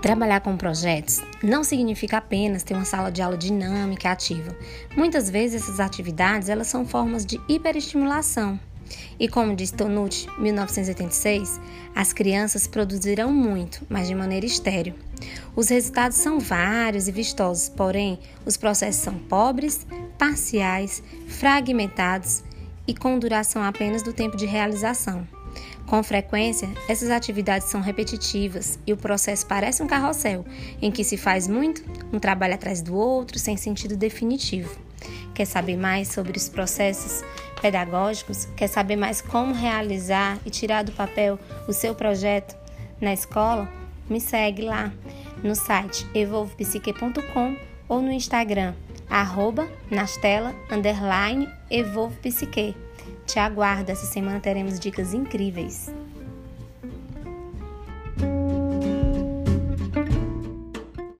Trabalhar com projetos não significa apenas ter uma sala de aula dinâmica e ativa. Muitas vezes essas atividades elas são formas de hiperestimulação. E como diz Tonucci, 1986, as crianças produzirão muito, mas de maneira estéril. Os resultados são vários e vistosos, porém, os processos são pobres, parciais, fragmentados e com duração apenas do tempo de realização. Com frequência, essas atividades são repetitivas e o processo parece um carrossel, em que se faz muito, um trabalho atrás do outro, sem sentido definitivo. Quer saber mais sobre os processos pedagógicos? Quer saber mais como realizar e tirar do papel o seu projeto na escola? Me segue lá no site evolvepsique.com ou no Instagram, arroba, nastela, underline, evolvepsique. Te aguardo, essa semana teremos dicas incríveis.